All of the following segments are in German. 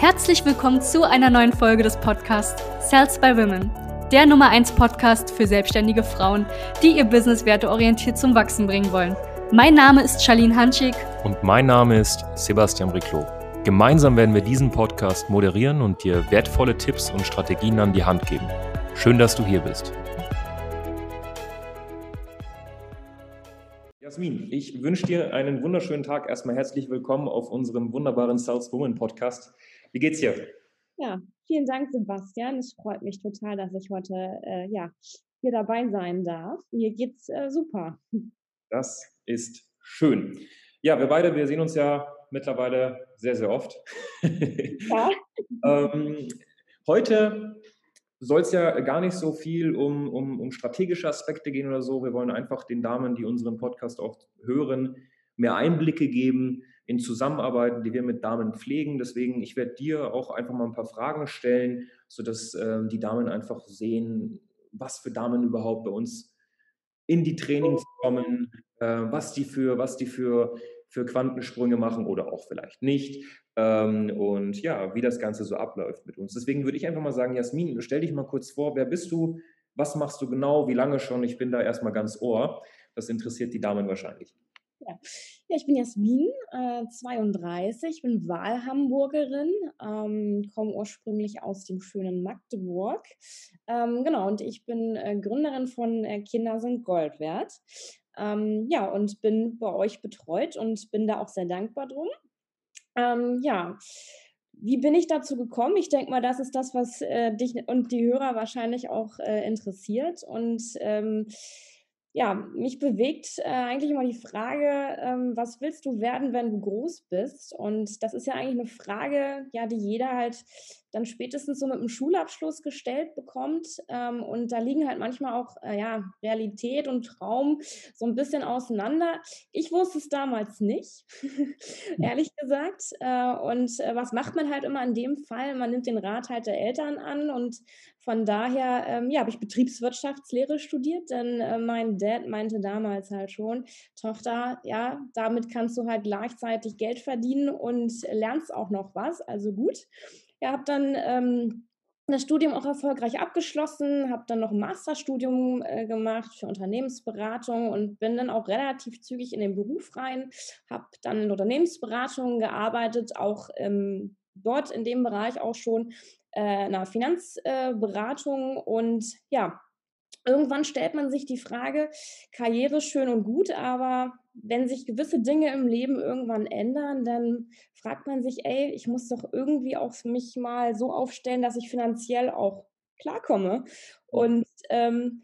Herzlich willkommen zu einer neuen Folge des Podcasts Sales by Women, der Nummer 1 Podcast für selbstständige Frauen, die ihr Business werteorientiert zum Wachsen bringen wollen. Mein Name ist Charlene Hanschig. Und mein Name ist Sebastian Briclot. Gemeinsam werden wir diesen Podcast moderieren und dir wertvolle Tipps und Strategien an die Hand geben. Schön, dass du hier bist. Jasmin, ich wünsche dir einen wunderschönen Tag. Erstmal herzlich willkommen auf unserem wunderbaren Sales Woman Podcast. Wie geht's dir? Ja, vielen Dank, Sebastian. Es freut mich total, dass ich heute äh, ja, hier dabei sein darf. Mir geht's äh, super. Das ist schön. Ja, wir beide, wir sehen uns ja mittlerweile sehr, sehr oft. Ja. ähm, heute soll es ja gar nicht so viel um, um, um strategische Aspekte gehen oder so. Wir wollen einfach den Damen, die unseren Podcast auch hören, mehr Einblicke geben in Zusammenarbeiten, die wir mit Damen pflegen. Deswegen, ich werde dir auch einfach mal ein paar Fragen stellen, sodass äh, die Damen einfach sehen, was für Damen überhaupt bei uns in die Trainings kommen, äh, was die für, was die für, für Quantensprünge machen oder auch vielleicht nicht. Ähm, und ja, wie das Ganze so abläuft mit uns. Deswegen würde ich einfach mal sagen, Jasmin, stell dich mal kurz vor, wer bist du? Was machst du genau? Wie lange schon? Ich bin da erstmal ganz ohr. Das interessiert die Damen wahrscheinlich. Ja. ja, ich bin Jasmin, äh, 32, bin Wahlhamburgerin, ähm, komme ursprünglich aus dem schönen Magdeburg. Ähm, genau, und ich bin äh, Gründerin von äh, Kinder sind Gold wert. Ähm, ja, und bin bei euch betreut und bin da auch sehr dankbar drum. Ähm, ja, wie bin ich dazu gekommen? Ich denke mal, das ist das, was äh, dich und die Hörer wahrscheinlich auch äh, interessiert. Und ähm, ja, mich bewegt äh, eigentlich immer die Frage, ähm, was willst du werden, wenn du groß bist? Und das ist ja eigentlich eine Frage, ja, die jeder halt dann spätestens so mit einem Schulabschluss gestellt bekommt. Ähm, und da liegen halt manchmal auch äh, ja, Realität und Traum so ein bisschen auseinander. Ich wusste es damals nicht, ehrlich gesagt. Äh, und äh, was macht man halt immer in dem Fall? Man nimmt den Rat halt der Eltern an und von daher ähm, ja, habe ich Betriebswirtschaftslehre studiert, denn äh, mein Dad meinte damals halt schon, Tochter, ja, damit kannst du halt gleichzeitig Geld verdienen und lernst auch noch was, also gut. Ja, habe dann ähm, das Studium auch erfolgreich abgeschlossen, habe dann noch ein Masterstudium äh, gemacht für Unternehmensberatung und bin dann auch relativ zügig in den Beruf rein, habe dann in Unternehmensberatung gearbeitet, auch ähm, dort in dem Bereich auch schon äh, einer Finanzberatung. Äh, und ja, irgendwann stellt man sich die Frage, Karriere schön und gut, aber wenn sich gewisse Dinge im Leben irgendwann ändern, dann fragt man sich, ey, ich muss doch irgendwie auch mich mal so aufstellen, dass ich finanziell auch klarkomme. Und ähm,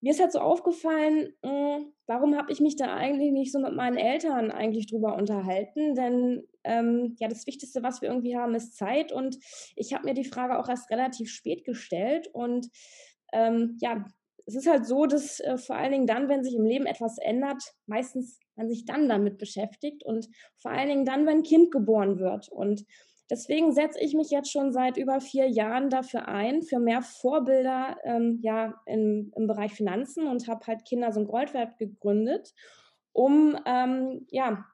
mir ist halt so aufgefallen, mh, hm, warum habe ich mich da eigentlich nicht so mit meinen Eltern eigentlich drüber unterhalten? Denn ähm, ja, das Wichtigste, was wir irgendwie haben, ist Zeit. Und ich habe mir die Frage auch erst relativ spät gestellt. Und ähm, ja, es ist halt so, dass äh, vor allen Dingen dann, wenn sich im Leben etwas ändert, meistens man sich dann damit beschäftigt und vor allen Dingen dann, wenn ein Kind geboren wird. Und deswegen setze ich mich jetzt schon seit über vier Jahren dafür ein, für mehr Vorbilder ähm, ja, im, im Bereich Finanzen und habe halt Kinder so ein Goldwert gegründet, um ähm, ja,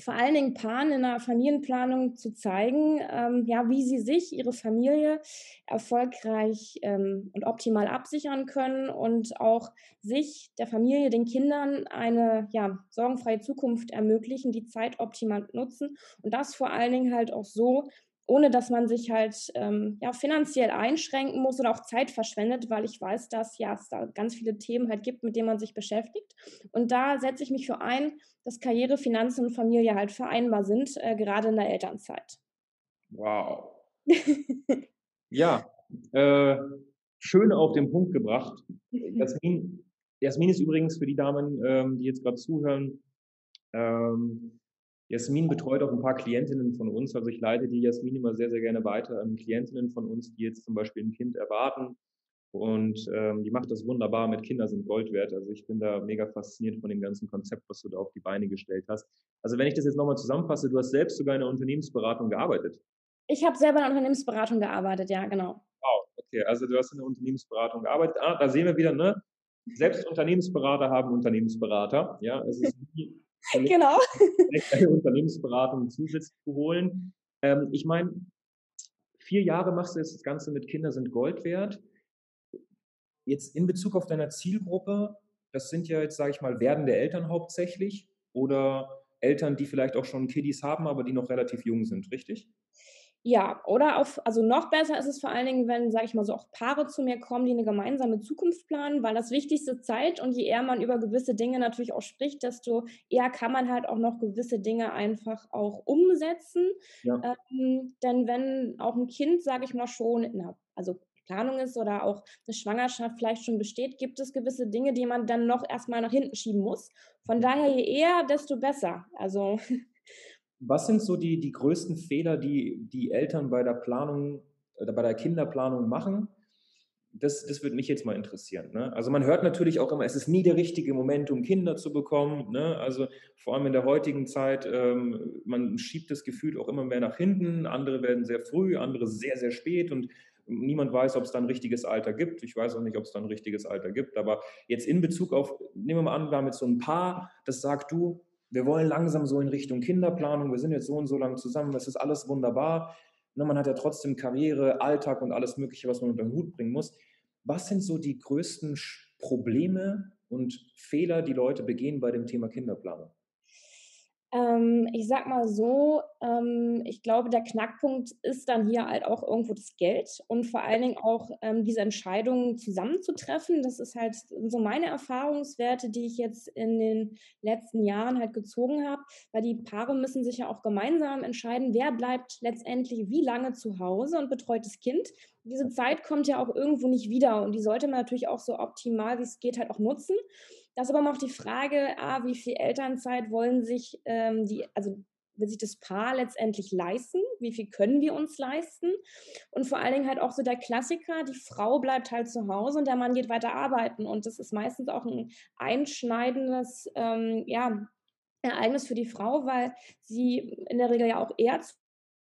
vor allen Dingen Paaren in der Familienplanung zu zeigen, ähm, ja, wie sie sich, ihre Familie erfolgreich ähm, und optimal absichern können und auch sich, der Familie, den Kindern eine ja, sorgenfreie Zukunft ermöglichen, die Zeit optimal nutzen und das vor allen Dingen halt auch so, ohne dass man sich halt ähm, ja, finanziell einschränken muss oder auch Zeit verschwendet, weil ich weiß, dass ja, es da ganz viele Themen halt gibt, mit denen man sich beschäftigt. Und da setze ich mich für ein, dass Karriere, Finanzen und Familie halt vereinbar sind, äh, gerade in der Elternzeit. Wow. ja, äh, schön auf den Punkt gebracht. Jasmin, Jasmin ist übrigens für die Damen, ähm, die jetzt gerade zuhören, ähm, Jasmin betreut auch ein paar Klientinnen von uns. Also ich leite die Jasmin immer sehr, sehr gerne weiter an Klientinnen von uns, die jetzt zum Beispiel ein Kind erwarten. Und ähm, die macht das wunderbar mit Kinder sind Gold wert. Also ich bin da mega fasziniert von dem ganzen Konzept, was du da auf die Beine gestellt hast. Also wenn ich das jetzt nochmal zusammenfasse, du hast selbst sogar in der Unternehmensberatung gearbeitet. Ich habe selber in der Unternehmensberatung gearbeitet, ja, genau. Wow, okay. Also du hast in der Unternehmensberatung gearbeitet. Ah, da sehen wir wieder, ne? Selbst Unternehmensberater haben Unternehmensberater. Ja, es ist nie genau. eine Unternehmensberatung zusätzlich zu holen. Ähm, ich meine, vier Jahre machst du jetzt das Ganze mit Kinder sind Gold wert. Jetzt in Bezug auf deine Zielgruppe, das sind ja jetzt, sage ich mal, werdende Eltern hauptsächlich oder Eltern, die vielleicht auch schon Kiddies haben, aber die noch relativ jung sind, richtig? Ja, oder auf, also noch besser ist es vor allen Dingen, wenn, sage ich mal so, auch Paare zu mir kommen, die eine gemeinsame Zukunft planen, weil das wichtigste Zeit und je eher man über gewisse Dinge natürlich auch spricht, desto eher kann man halt auch noch gewisse Dinge einfach auch umsetzen. Ja. Ähm, denn wenn auch ein Kind, sage ich mal, schon, na, also Planung ist oder auch eine Schwangerschaft vielleicht schon besteht, gibt es gewisse Dinge, die man dann noch erstmal nach hinten schieben muss. Von daher, je eher, desto besser. Also Was sind so die, die größten Fehler, die die Eltern bei der Planung oder bei der Kinderplanung machen? Das, das würde mich jetzt mal interessieren. Ne? Also man hört natürlich auch immer, es ist nie der richtige Moment, um Kinder zu bekommen. Ne? Also vor allem in der heutigen Zeit, ähm, man schiebt das Gefühl auch immer mehr nach hinten. Andere werden sehr früh, andere sehr, sehr spät und niemand weiß, ob es dann ein richtiges Alter gibt. Ich weiß auch nicht, ob es dann ein richtiges Alter gibt. Aber jetzt in Bezug auf, nehmen wir mal an, wir haben jetzt so ein Paar, das sagt du, wir wollen langsam so in Richtung Kinderplanung, wir sind jetzt so und so lange zusammen, das ist alles wunderbar. Ne, man hat ja trotzdem Karriere, Alltag und alles Mögliche, was man unter den Hut bringen muss. Was sind so die größten Probleme und Fehler, die Leute begehen bei dem Thema Kinderplanung? Ähm, ich sag mal so, ähm, ich glaube, der Knackpunkt ist dann hier halt auch irgendwo das Geld und vor allen Dingen auch ähm, diese Entscheidungen zusammenzutreffen. Das ist halt so meine Erfahrungswerte, die ich jetzt in den letzten Jahren halt gezogen habe, weil die Paare müssen sich ja auch gemeinsam entscheiden, wer bleibt letztendlich wie lange zu Hause und betreut das Kind. Diese Zeit kommt ja auch irgendwo nicht wieder und die sollte man natürlich auch so optimal wie es geht halt auch nutzen. Das ist aber auch die Frage, ah, wie viel Elternzeit wollen sich ähm, die, also will sich das Paar letztendlich leisten? Wie viel können wir uns leisten? Und vor allen Dingen halt auch so der Klassiker, die Frau bleibt halt zu Hause und der Mann geht weiter arbeiten. Und das ist meistens auch ein einschneidendes ähm, ja, Ereignis für die Frau, weil sie in der Regel ja auch eher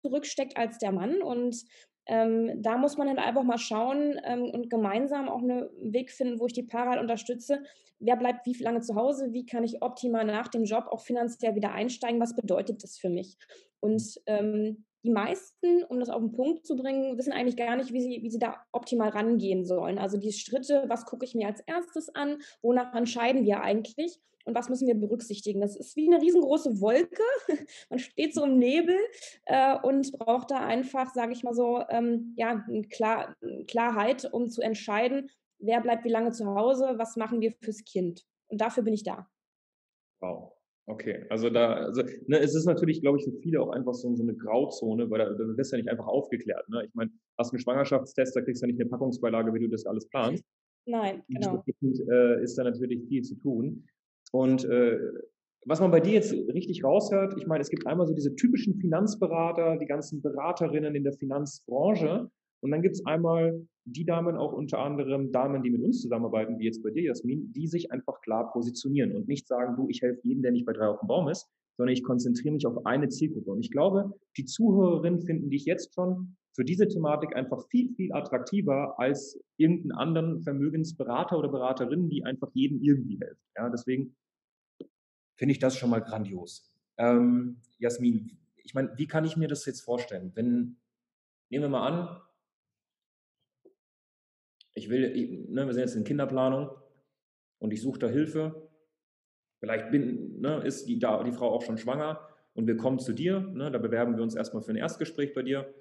zurücksteckt als der Mann. Und ähm, da muss man halt einfach mal schauen ähm, und gemeinsam auch einen Weg finden, wo ich die Paare halt unterstütze. Wer bleibt wie lange zu Hause? Wie kann ich optimal nach dem Job auch finanziell wieder einsteigen? Was bedeutet das für mich? Und ähm, die meisten, um das auf den Punkt zu bringen, wissen eigentlich gar nicht, wie sie, wie sie da optimal rangehen sollen. Also die Schritte, was gucke ich mir als erstes an? Wonach entscheiden wir eigentlich? Und was müssen wir berücksichtigen. Das ist wie eine riesengroße Wolke. Man steht so im Nebel äh, und braucht da einfach, sage ich mal so, ähm, ja, Klar Klarheit, um zu entscheiden, wer bleibt wie lange zu Hause, was machen wir fürs Kind. Und dafür bin ich da. Wow. Okay, also da, also ne, es ist natürlich, glaube ich, für viele auch einfach so, so eine Grauzone, weil da, da wirst ja nicht einfach aufgeklärt. Ne? Ich meine, hast einen Schwangerschaftstest, da kriegst du ja nicht eine Packungsbeilage, wie du das alles planst. Nein, genau. Äh, ist da natürlich viel zu tun. Und äh, was man bei dir jetzt richtig raushört, ich meine, es gibt einmal so diese typischen Finanzberater, die ganzen Beraterinnen in der Finanzbranche. Und dann gibt es einmal die Damen, auch unter anderem Damen, die mit uns zusammenarbeiten, wie jetzt bei dir, Jasmin, die sich einfach klar positionieren und nicht sagen, du, ich helfe jedem, der nicht bei drei auf dem Baum ist, sondern ich konzentriere mich auf eine Zielgruppe. Und ich glaube, die Zuhörerinnen finden dich jetzt schon für diese Thematik einfach viel, viel attraktiver als irgendeinen anderen Vermögensberater oder Beraterin, die einfach jedem irgendwie hilft. Ja, deswegen finde ich das schon mal grandios. Ähm, Jasmin, ich meine, wie kann ich mir das jetzt vorstellen? Wenn, nehmen wir mal an, ich will, ne, wir sind jetzt in Kinderplanung und ich suche da Hilfe. Vielleicht bin, ne, ist die, da, die Frau auch schon schwanger und wir kommen zu dir. Ne, da bewerben wir uns erstmal für ein Erstgespräch bei dir.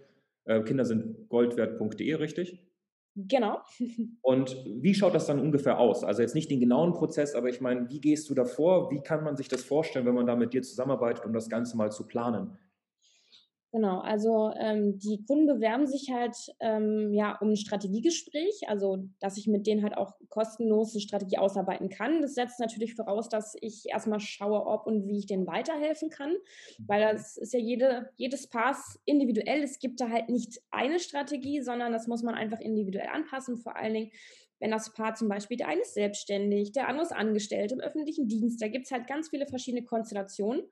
Äh, Kinder sind goldwert.de, richtig? Genau. Und wie schaut das dann ungefähr aus? Also jetzt nicht den genauen Prozess, aber ich meine, wie gehst du davor? Wie kann man sich das vorstellen, wenn man da mit dir zusammenarbeitet, um das Ganze mal zu planen? Genau, also ähm, die Kunden bewerben sich halt ähm, ja um ein Strategiegespräch, also dass ich mit denen halt auch kostenlos eine Strategie ausarbeiten kann. Das setzt natürlich voraus, dass ich erstmal schaue, ob und wie ich denen weiterhelfen kann, weil das ist ja jede, jedes Pass individuell. Es gibt da halt nicht eine Strategie, sondern das muss man einfach individuell anpassen. Vor allen Dingen, wenn das Paar zum Beispiel, der eine ist selbstständig, der andere ist angestellt im öffentlichen Dienst, da gibt es halt ganz viele verschiedene Konstellationen.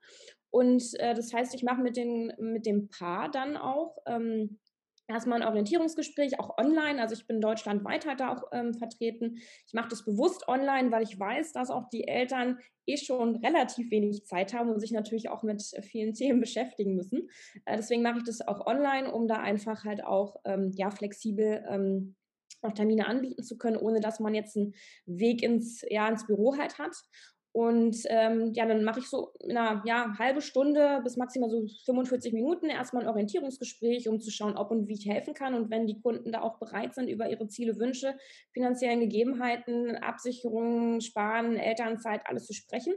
Und äh, das heißt, ich mache mit, mit dem Paar dann auch ähm, erstmal ein Orientierungsgespräch, auch online. Also ich bin deutschlandweit halt da auch ähm, vertreten. Ich mache das bewusst online, weil ich weiß, dass auch die Eltern eh schon relativ wenig Zeit haben und sich natürlich auch mit vielen Themen beschäftigen müssen. Äh, deswegen mache ich das auch online, um da einfach halt auch ähm, ja, flexibel ähm, auch Termine anbieten zu können, ohne dass man jetzt einen Weg ins, ja, ins Büro halt hat. Und ähm, ja, dann mache ich so in einer ja, halbe Stunde bis maximal so 45 Minuten erstmal ein Orientierungsgespräch, um zu schauen, ob und wie ich helfen kann. Und wenn die Kunden da auch bereit sind, über ihre Ziele, Wünsche, finanziellen Gegebenheiten, Absicherungen, Sparen, Elternzeit, alles zu sprechen,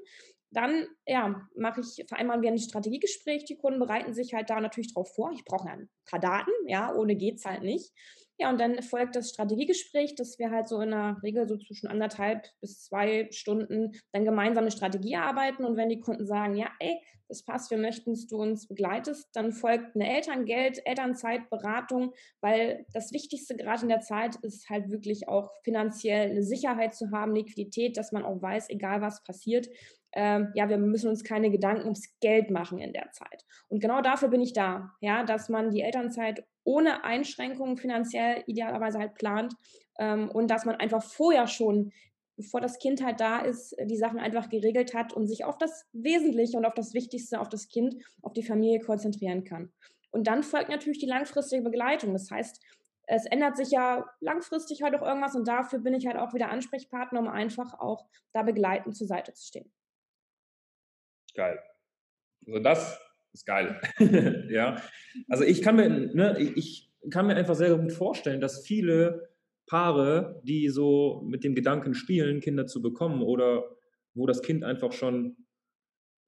dann ja, mache ich, vereinbaren wir ein Strategiegespräch. Die Kunden bereiten sich halt da natürlich drauf vor. Ich brauche ein paar Daten, ja, ohne geht's halt nicht. Ja, und dann folgt das Strategiegespräch, dass wir halt so in der Regel so zwischen anderthalb bis zwei Stunden dann gemeinsam eine Strategie erarbeiten. Und wenn die Kunden sagen, ja, ey, das passt, wir möchten, dass du uns begleitest, dann folgt eine Elterngeld, Elternzeitberatung, weil das Wichtigste gerade in der Zeit ist halt wirklich auch finanziell eine Sicherheit zu haben, Liquidität, dass man auch weiß, egal was passiert, ähm, ja, wir müssen uns keine Gedanken ums Geld machen in der Zeit. Und genau dafür bin ich da, ja, dass man die Elternzeit ohne Einschränkungen finanziell idealerweise halt plant ähm, und dass man einfach vorher schon, bevor das Kind halt da ist, die Sachen einfach geregelt hat und sich auf das Wesentliche und auf das Wichtigste, auf das Kind, auf die Familie konzentrieren kann. Und dann folgt natürlich die langfristige Begleitung. Das heißt, es ändert sich ja langfristig halt auch irgendwas und dafür bin ich halt auch wieder Ansprechpartner, um einfach auch da begleitend zur Seite zu stehen. Geil. Also das ist geil. ja. Also ich kann mir, ne, ich kann mir einfach sehr gut vorstellen, dass viele Paare, die so mit dem Gedanken spielen, Kinder zu bekommen oder wo das Kind einfach schon,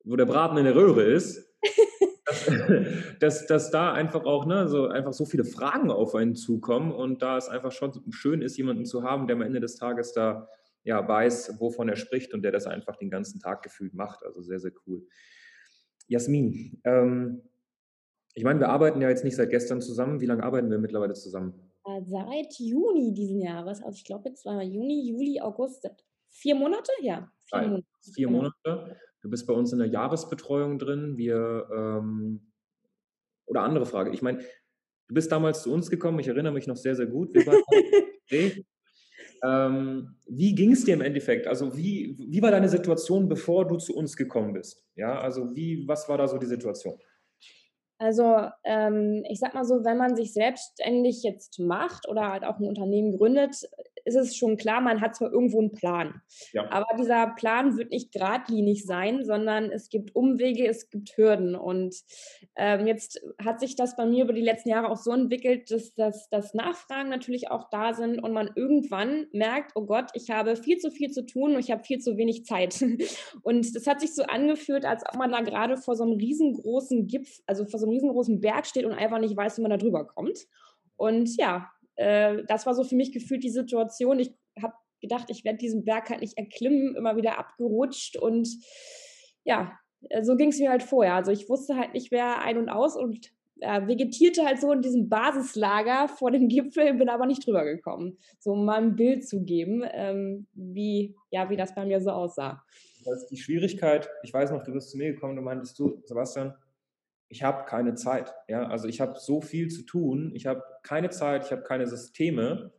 wo der Braten in der Röhre ist, dass, dass, dass, da einfach auch ne, so, einfach so viele Fragen auf einen zukommen und da es einfach schon schön ist, jemanden zu haben, der am Ende des Tages da ja, weiß, wovon er spricht und der das einfach den ganzen Tag gefühlt macht. Also sehr, sehr cool. Jasmin, ähm, ich meine, wir arbeiten ja jetzt nicht seit gestern zusammen. Wie lange arbeiten wir mittlerweile zusammen? Äh, seit Juni diesen Jahres. Also ich glaube, jetzt war Juni, Juli, August. Vier Monate? Ja, vier Monate. Vier genau. Monate. Du bist bei uns in der Jahresbetreuung drin. Wir, ähm, oder andere Frage. Ich meine, du bist damals zu uns gekommen. Ich erinnere mich noch sehr, sehr gut. Wir waren Ähm, wie ging es dir im Endeffekt? Also wie, wie war deine Situation, bevor du zu uns gekommen bist? Ja, also wie, was war da so die Situation? Also ähm, ich sag mal so, wenn man sich selbstständig jetzt macht oder halt auch ein Unternehmen gründet, ist es schon klar, man hat zwar irgendwo einen Plan. Ja. Aber dieser Plan wird nicht geradlinig sein, sondern es gibt Umwege, es gibt Hürden. Und ähm, jetzt hat sich das bei mir über die letzten Jahre auch so entwickelt, dass, dass, dass Nachfragen natürlich auch da sind und man irgendwann merkt, oh Gott, ich habe viel zu viel zu tun und ich habe viel zu wenig Zeit. Und das hat sich so angefühlt, als ob man da gerade vor so einem riesengroßen Gipfel, also vor so einem riesengroßen Berg steht und einfach nicht weiß, wie man da drüber kommt. Und ja, äh, das war so für mich gefühlt die Situation. Ich habe gedacht, ich werde diesen Berg halt nicht erklimmen, immer wieder abgerutscht und ja, äh, so ging es mir halt vorher. Also ich wusste halt nicht mehr ein und aus und äh, vegetierte halt so in diesem Basislager vor dem Gipfel, bin aber nicht drüber gekommen. So um mal ein Bild zu geben, ähm, wie, ja, wie das bei mir so aussah. Das ist die Schwierigkeit. Ich weiß noch, du bist zu mir gekommen, du meintest du, Sebastian, ich habe keine Zeit. Ja? Also ich habe so viel zu tun, ich habe keine Zeit, ich habe keine Systeme.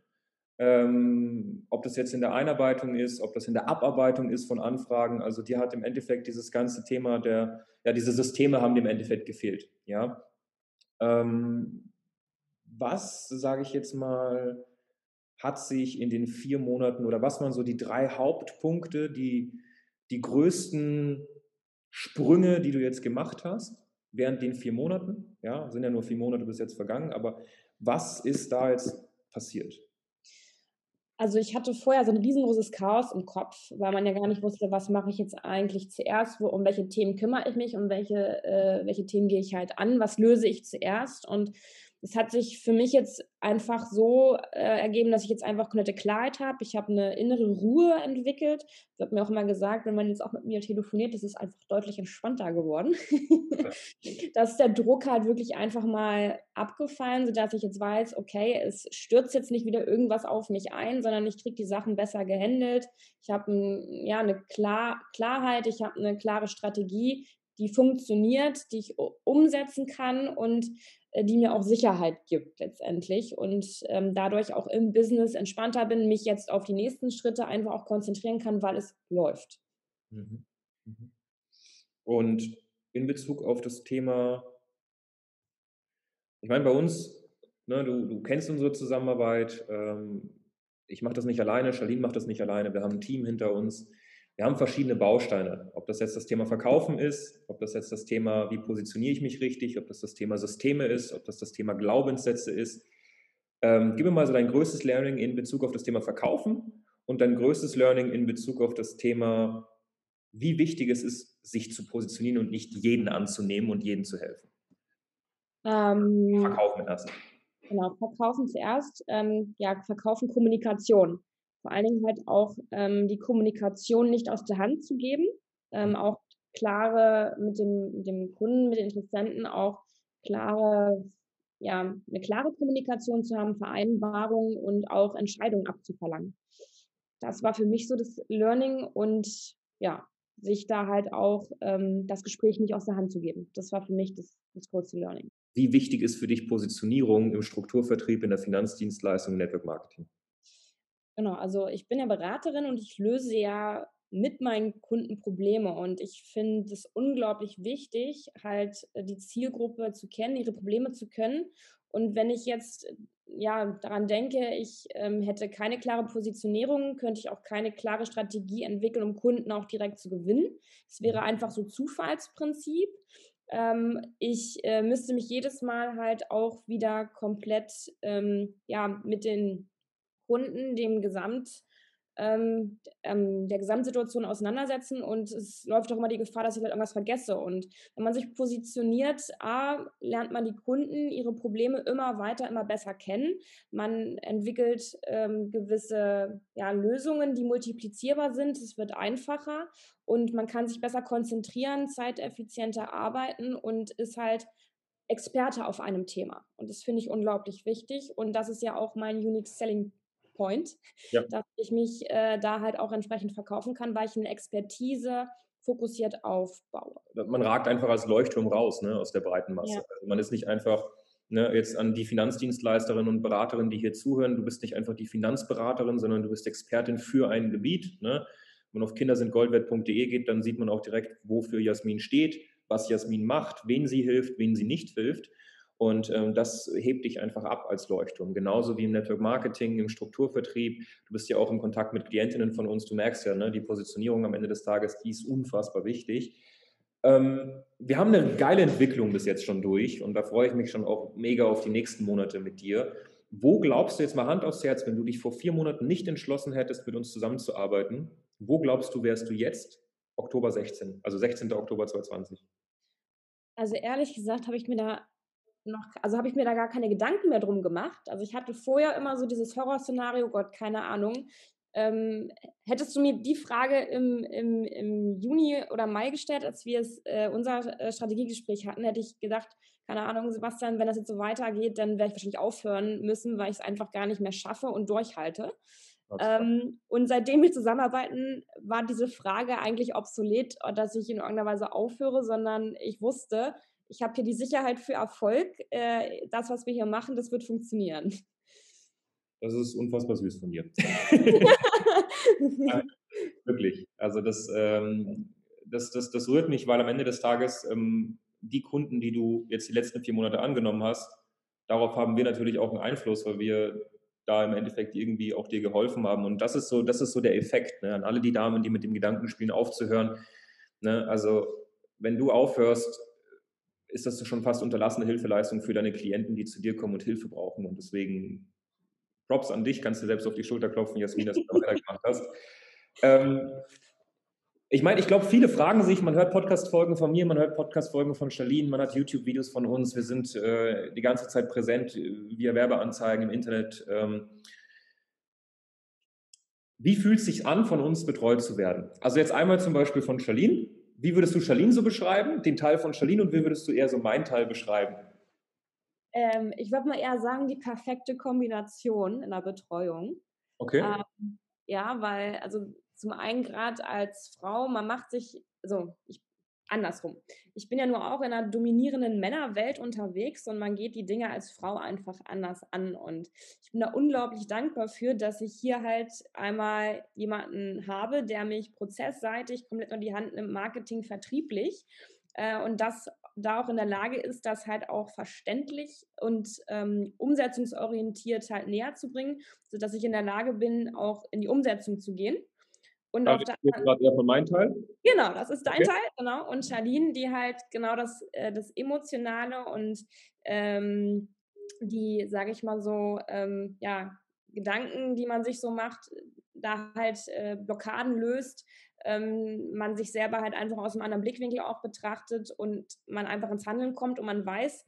Ähm, ob das jetzt in der Einarbeitung ist, ob das in der Abarbeitung ist von Anfragen. Also die hat im Endeffekt dieses ganze Thema der, ja, diese Systeme haben dem Endeffekt gefehlt. Ja. Ähm, was, sage ich jetzt mal, hat sich in den vier Monaten oder was waren so die drei Hauptpunkte, die, die größten Sprünge, die du jetzt gemacht hast? Während den vier Monaten. Ja, sind ja nur vier Monate bis jetzt vergangen, aber was ist da jetzt passiert? Also ich hatte vorher so ein riesengroßes Chaos im Kopf, weil man ja gar nicht wusste, was mache ich jetzt eigentlich zuerst, wo, um welche Themen kümmere ich mich, um welche, äh, welche Themen gehe ich halt an, was löse ich zuerst. Und es hat sich für mich jetzt einfach so äh, ergeben, dass ich jetzt einfach komplette Klarheit habe. Ich habe eine innere Ruhe entwickelt. Wird mir auch immer gesagt, wenn man jetzt auch mit mir telefoniert, das ist einfach deutlich entspannter geworden. da ist der Druck halt wirklich einfach mal abgefallen, sodass ich jetzt weiß, okay, es stürzt jetzt nicht wieder irgendwas auf mich ein, sondern ich kriege die Sachen besser gehandelt. Ich habe ein, ja, eine Klar Klarheit, ich habe eine klare Strategie, die funktioniert, die ich umsetzen kann und die mir auch Sicherheit gibt letztendlich und ähm, dadurch auch im Business entspannter bin, mich jetzt auf die nächsten Schritte einfach auch konzentrieren kann, weil es läuft. Mhm. Mhm. Und in Bezug auf das Thema, ich meine, bei uns, ne, du, du kennst unsere Zusammenarbeit, ähm, ich mache das nicht alleine, Charlene macht das nicht alleine, wir haben ein Team hinter uns. Wir haben verschiedene Bausteine. Ob das jetzt das Thema Verkaufen ist, ob das jetzt das Thema, wie positioniere ich mich richtig, ob das das Thema Systeme ist, ob das das Thema Glaubenssätze ist. Ähm, gib mir mal so dein größtes Learning in Bezug auf das Thema Verkaufen und dein größtes Learning in Bezug auf das Thema, wie wichtig es ist, sich zu positionieren und nicht jeden anzunehmen und jeden zu helfen. Ähm, verkaufen erst. Genau, verkaufen zuerst. Ähm, ja, verkaufen Kommunikation vor allen Dingen halt auch ähm, die Kommunikation nicht aus der Hand zu geben, ähm, mhm. auch klare mit dem, mit dem Kunden, mit den Interessenten auch klare, ja, eine klare Kommunikation zu haben, Vereinbarungen und auch Entscheidungen abzuverlangen. Das war für mich so das Learning und ja, sich da halt auch ähm, das Gespräch nicht aus der Hand zu geben. Das war für mich das, das größte Learning. Wie wichtig ist für dich Positionierung im Strukturvertrieb, in der Finanzdienstleistung, Network Marketing? Genau, also ich bin ja Beraterin und ich löse ja mit meinen Kunden Probleme und ich finde es unglaublich wichtig, halt äh, die Zielgruppe zu kennen, ihre Probleme zu können. Und wenn ich jetzt äh, ja daran denke, ich ähm, hätte keine klare Positionierung, könnte ich auch keine klare Strategie entwickeln, um Kunden auch direkt zu gewinnen. Es wäre mhm. einfach so Zufallsprinzip. Ähm, ich äh, müsste mich jedes Mal halt auch wieder komplett ähm, ja mit den Kunden, dem Gesamt, ähm, ähm, der Gesamtsituation auseinandersetzen und es läuft auch immer die Gefahr, dass ich halt irgendwas vergesse. Und wenn man sich positioniert, A, lernt man die Kunden, ihre Probleme immer weiter, immer besser kennen. Man entwickelt ähm, gewisse ja, Lösungen, die multiplizierbar sind. Es wird einfacher und man kann sich besser konzentrieren, zeiteffizienter arbeiten und ist halt Experte auf einem Thema. Und das finde ich unglaublich wichtig. Und das ist ja auch mein Unique Selling Point, ja. dass ich mich äh, da halt auch entsprechend verkaufen kann, weil ich eine Expertise fokussiert aufbaue. Man ragt einfach als Leuchtturm raus ne, aus der breiten Masse. Ja. Also man ist nicht einfach ne, jetzt an die Finanzdienstleisterinnen und Beraterinnen, die hier zuhören, du bist nicht einfach die Finanzberaterin, sondern du bist Expertin für ein Gebiet. Ne? Wenn man auf kindersindgoldwert.de geht, dann sieht man auch direkt, wofür Jasmin steht, was Jasmin macht, wen sie hilft, wen sie nicht hilft. Und ähm, das hebt dich einfach ab als Leuchtturm. Genauso wie im Network Marketing, im Strukturvertrieb. Du bist ja auch im Kontakt mit Klientinnen von uns. Du merkst ja, ne, die Positionierung am Ende des Tages, die ist unfassbar wichtig. Ähm, wir haben eine geile Entwicklung bis jetzt schon durch und da freue ich mich schon auch mega auf die nächsten Monate mit dir. Wo glaubst du jetzt mal Hand aufs Herz, wenn du dich vor vier Monaten nicht entschlossen hättest, mit uns zusammenzuarbeiten, wo glaubst du, wärst du jetzt Oktober 16, also 16. Oktober 2020? Also ehrlich gesagt habe ich mir da noch, also habe ich mir da gar keine Gedanken mehr drum gemacht. Also ich hatte vorher immer so dieses Horrorszenario, Gott, keine Ahnung. Ähm, hättest du mir die Frage im, im, im Juni oder Mai gestellt, als wir es, äh, unser äh, Strategiegespräch hatten, hätte ich gedacht, keine Ahnung, Sebastian, wenn das jetzt so weitergeht, dann werde ich wahrscheinlich aufhören müssen, weil ich es einfach gar nicht mehr schaffe und durchhalte. Ähm, und seitdem wir zusammenarbeiten, war diese Frage eigentlich obsolet, dass ich in irgendeiner Weise aufhöre, sondern ich wusste, ich habe hier die Sicherheit für Erfolg. Äh, das, was wir hier machen, das wird funktionieren. Das ist unfassbar süß von dir. wirklich. Also das, ähm, das, das, das rührt mich, weil am Ende des Tages ähm, die Kunden, die du jetzt die letzten vier Monate angenommen hast, darauf haben wir natürlich auch einen Einfluss, weil wir da im Endeffekt irgendwie auch dir geholfen haben. Und das ist so, das ist so der Effekt ne? an alle die Damen, die mit dem Gedanken spielen, aufzuhören. Ne? Also wenn du aufhörst, ist das schon fast unterlassene Hilfeleistung für deine Klienten, die zu dir kommen und Hilfe brauchen. Und deswegen Props an dich, kannst du selbst auf die Schulter klopfen, Jasmin, dass du das gemacht hast. Ähm, ich meine, ich glaube, viele fragen sich, man hört Podcast-Folgen von mir, man hört Podcast-Folgen von Charlene, man hat YouTube-Videos von uns, wir sind äh, die ganze Zeit präsent via Werbeanzeigen im Internet. Ähm, wie fühlt es sich an, von uns betreut zu werden? Also jetzt einmal zum Beispiel von Charlene. Wie würdest du Charlene so beschreiben, den Teil von Charlene, und wie würdest du eher so meinen Teil beschreiben? Ähm, ich würde mal eher sagen, die perfekte Kombination in der Betreuung. Okay. Ähm, ja, weil, also zum einen gerade als Frau, man macht sich, also ich andersrum. Ich bin ja nur auch in einer dominierenden Männerwelt unterwegs und man geht die Dinge als Frau einfach anders an. Und ich bin da unglaublich dankbar für, dass ich hier halt einmal jemanden habe, der mich prozessseitig komplett an die Hand nimmt, Marketing, vertrieblich. Äh, und das da auch in der Lage ist, das halt auch verständlich und ähm, umsetzungsorientiert halt näher zu bringen, sodass ich in der Lage bin, auch in die Umsetzung zu gehen. Und auf der gerade eher von meinem Teil? Genau, das ist dein okay. Teil, genau. Und Charlene, die halt genau das, äh, das Emotionale und ähm, die, sage ich mal so, ähm, ja, Gedanken, die man sich so macht, da halt äh, Blockaden löst, ähm, man sich selber halt einfach aus einem anderen Blickwinkel auch betrachtet und man einfach ins Handeln kommt und man weiß,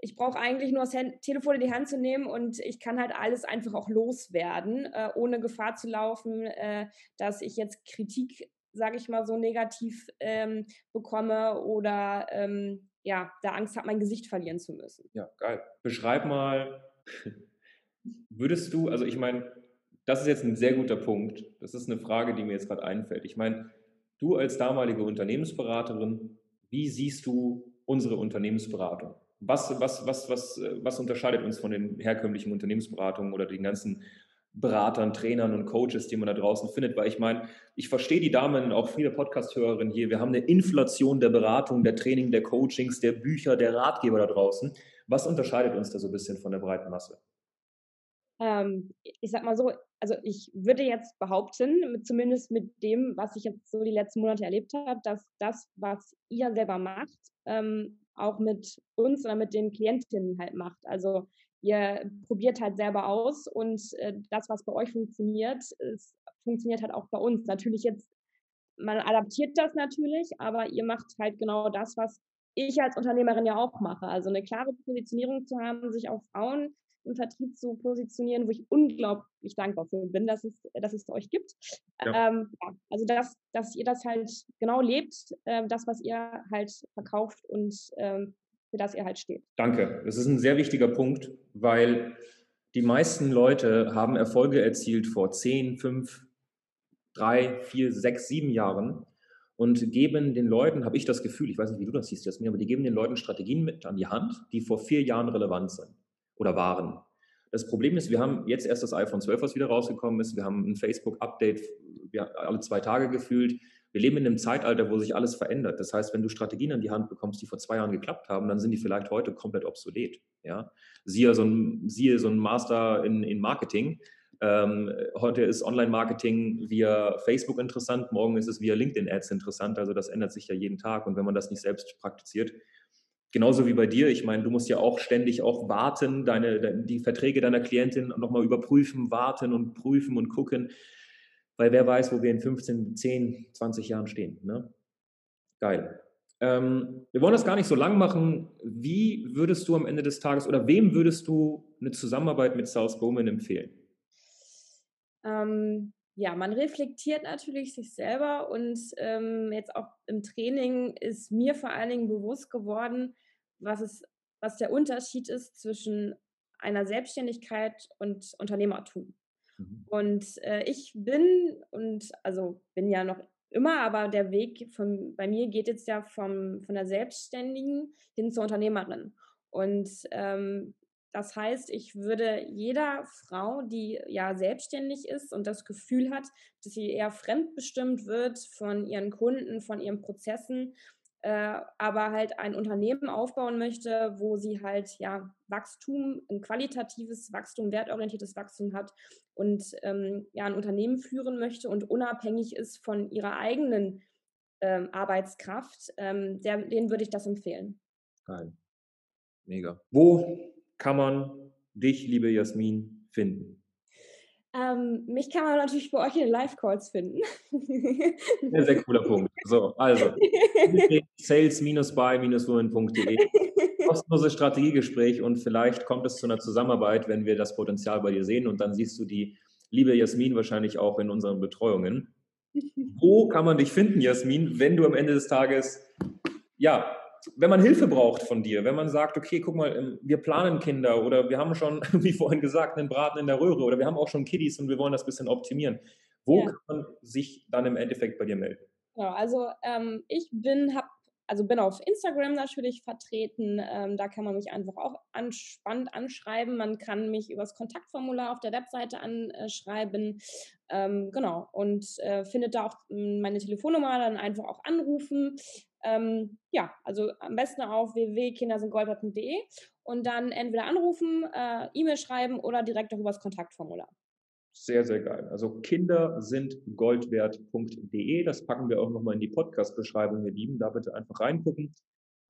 ich brauche eigentlich nur das Telefon in die Hand zu nehmen und ich kann halt alles einfach auch loswerden, äh, ohne Gefahr zu laufen, äh, dass ich jetzt Kritik, sage ich mal so, negativ ähm, bekomme oder ähm, ja, da Angst habe, mein Gesicht verlieren zu müssen. Ja, geil. Beschreib mal, würdest du, also ich meine, das ist jetzt ein sehr guter Punkt. Das ist eine Frage, die mir jetzt gerade einfällt. Ich meine, du als damalige Unternehmensberaterin, wie siehst du unsere Unternehmensberatung? Was, was, was, was, was unterscheidet uns von den herkömmlichen Unternehmensberatungen oder den ganzen Beratern, Trainern und Coaches, die man da draußen findet? Weil ich meine, ich verstehe die Damen, auch viele Podcast-Hörerinnen hier, wir haben eine Inflation der Beratung, der Training, der Coachings, der Bücher, der Ratgeber da draußen. Was unterscheidet uns da so ein bisschen von der breiten Masse? Ähm, ich sag mal so, also ich würde jetzt behaupten, mit, zumindest mit dem, was ich jetzt so die letzten Monate erlebt habe, dass das, was ihr selber macht, ähm, auch mit uns oder mit den Klientinnen halt macht. Also ihr probiert halt selber aus und äh, das, was bei euch funktioniert, ist, funktioniert halt auch bei uns. Natürlich jetzt, man adaptiert das natürlich, aber ihr macht halt genau das, was ich als Unternehmerin ja auch mache. Also eine klare Positionierung zu haben, sich auf Frauen im Vertrieb zu positionieren, wo ich unglaublich dankbar für bin, dass es, dass es euch gibt. Ja. Ähm, ja, also dass, dass ihr das halt genau lebt, äh, das, was ihr halt verkauft und ähm, für das ihr halt steht. Danke. Das ist ein sehr wichtiger Punkt, weil die meisten Leute haben Erfolge erzielt vor 10, 5, 3, 4, 6, 7 Jahren und geben den Leuten, habe ich das Gefühl, ich weiß nicht, wie du das siehst, Jasmin, aber die geben den Leuten Strategien mit an die Hand, die vor vier Jahren relevant sind oder waren. Das Problem ist, wir haben jetzt erst das iPhone 12, was wieder rausgekommen ist. Wir haben ein Facebook-Update alle zwei Tage gefühlt. Wir leben in einem Zeitalter, wo sich alles verändert. Das heißt, wenn du Strategien an die Hand bekommst, die vor zwei Jahren geklappt haben, dann sind die vielleicht heute komplett obsolet. Ja? Siehe, so ein, siehe so ein Master in, in Marketing. Ähm, heute ist Online-Marketing via Facebook interessant, morgen ist es via LinkedIn-Ads interessant. Also das ändert sich ja jeden Tag. Und wenn man das nicht selbst praktiziert, genauso wie bei dir. Ich meine, du musst ja auch ständig auch warten, deine, die Verträge deiner Klientin nochmal überprüfen, warten und prüfen und gucken, weil wer weiß, wo wir in 15, 10, 20 Jahren stehen. Ne? Geil. Ähm, wir wollen das gar nicht so lang machen. Wie würdest du am Ende des Tages oder wem würdest du eine Zusammenarbeit mit South Bowman empfehlen? Ähm, ja, man reflektiert natürlich sich selber und ähm, jetzt auch im Training ist mir vor allen Dingen bewusst geworden, was, es, was der Unterschied ist zwischen einer Selbstständigkeit und Unternehmertum. Mhm. Und äh, ich bin, und also bin ja noch immer, aber der Weg von, bei mir geht jetzt ja vom, von der Selbstständigen hin zur Unternehmerin. Und ähm, das heißt, ich würde jeder Frau, die ja selbstständig ist und das Gefühl hat, dass sie eher fremdbestimmt wird von ihren Kunden, von ihren Prozessen, äh, aber halt ein Unternehmen aufbauen möchte, wo sie halt ja Wachstum, ein qualitatives Wachstum, wertorientiertes Wachstum hat und ähm, ja ein Unternehmen führen möchte und unabhängig ist von ihrer eigenen ähm, Arbeitskraft, ähm, der, denen würde ich das empfehlen. Geil. Mega. Wo kann man dich, liebe Jasmin, finden? Ähm, mich kann man natürlich bei euch in den Live-Calls finden. Sehr, sehr cooler Punkt. So, also, sales-by-women.de kostenloses Strategiegespräch und vielleicht kommt es zu einer Zusammenarbeit, wenn wir das Potenzial bei dir sehen und dann siehst du die liebe Jasmin wahrscheinlich auch in unseren Betreuungen. Wo kann man dich finden, Jasmin, wenn du am Ende des Tages ja, wenn man Hilfe braucht von dir, wenn man sagt, okay, guck mal, ähm, wir planen Kinder oder wir haben schon, wie vorhin gesagt, einen Braten in der Röhre oder wir haben auch schon Kiddies und wir wollen das ein bisschen optimieren. Wo ja. kann man sich dann im Endeffekt bei dir melden? Genau, also ähm, ich bin, habe also bin auf Instagram natürlich vertreten. Ähm, da kann man mich einfach auch spannend anschreiben. Man kann mich übers Kontaktformular auf der Webseite anschreiben. Ähm, genau. Und äh, findet da auch hm, meine Telefonnummer, dann einfach auch anrufen. Ähm, ja, also am besten auf www.kindersindgoldbert.de und dann entweder anrufen, äh, E-Mail schreiben oder direkt auch übers Kontaktformular. Sehr, sehr geil. Also Kinder sind goldwert.de. Das packen wir auch nochmal in die Podcast-Beschreibung, ihr Lieben. Da bitte einfach reingucken.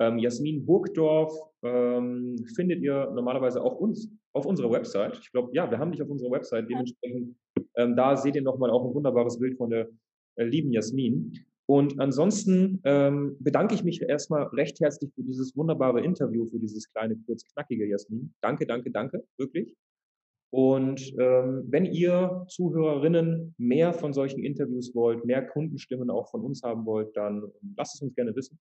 Ähm, Jasmin Burgdorf ähm, findet ihr normalerweise auch uns auf unserer Website. Ich glaube, ja, wir haben dich auf unserer Website. Dementsprechend, ähm, da seht ihr nochmal auch ein wunderbares Bild von der äh, lieben Jasmin. Und ansonsten ähm, bedanke ich mich erstmal recht herzlich für dieses wunderbare Interview, für dieses kleine, kurz knackige Jasmin. Danke, danke, danke, wirklich. Und ähm, wenn ihr Zuhörerinnen mehr von solchen Interviews wollt, mehr Kundenstimmen auch von uns haben wollt, dann lasst es uns gerne wissen.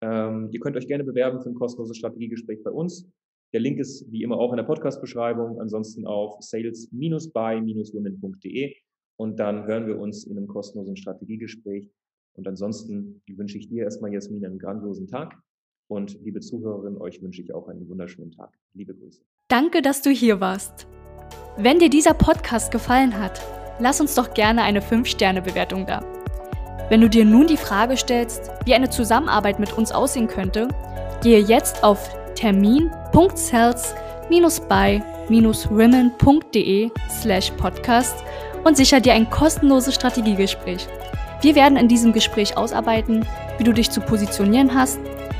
Ähm, ihr könnt euch gerne bewerben für ein kostenloses Strategiegespräch bei uns. Der Link ist wie immer auch in der Podcast-Beschreibung, ansonsten auf sales-by-women.de und dann hören wir uns in einem kostenlosen Strategiegespräch. Und ansonsten wünsche ich dir erstmal, Jasmin, einen grandiosen Tag. Und liebe Zuhörerinnen, euch wünsche ich auch einen wunderschönen Tag. Liebe Grüße. Danke, dass du hier warst. Wenn dir dieser Podcast gefallen hat, lass uns doch gerne eine 5-Sterne-Bewertung da. Wenn du dir nun die Frage stellst, wie eine Zusammenarbeit mit uns aussehen könnte, gehe jetzt auf termin.cells-by-women.de slash podcast und sicher dir ein kostenloses Strategiegespräch. Wir werden in diesem Gespräch ausarbeiten, wie du dich zu positionieren hast,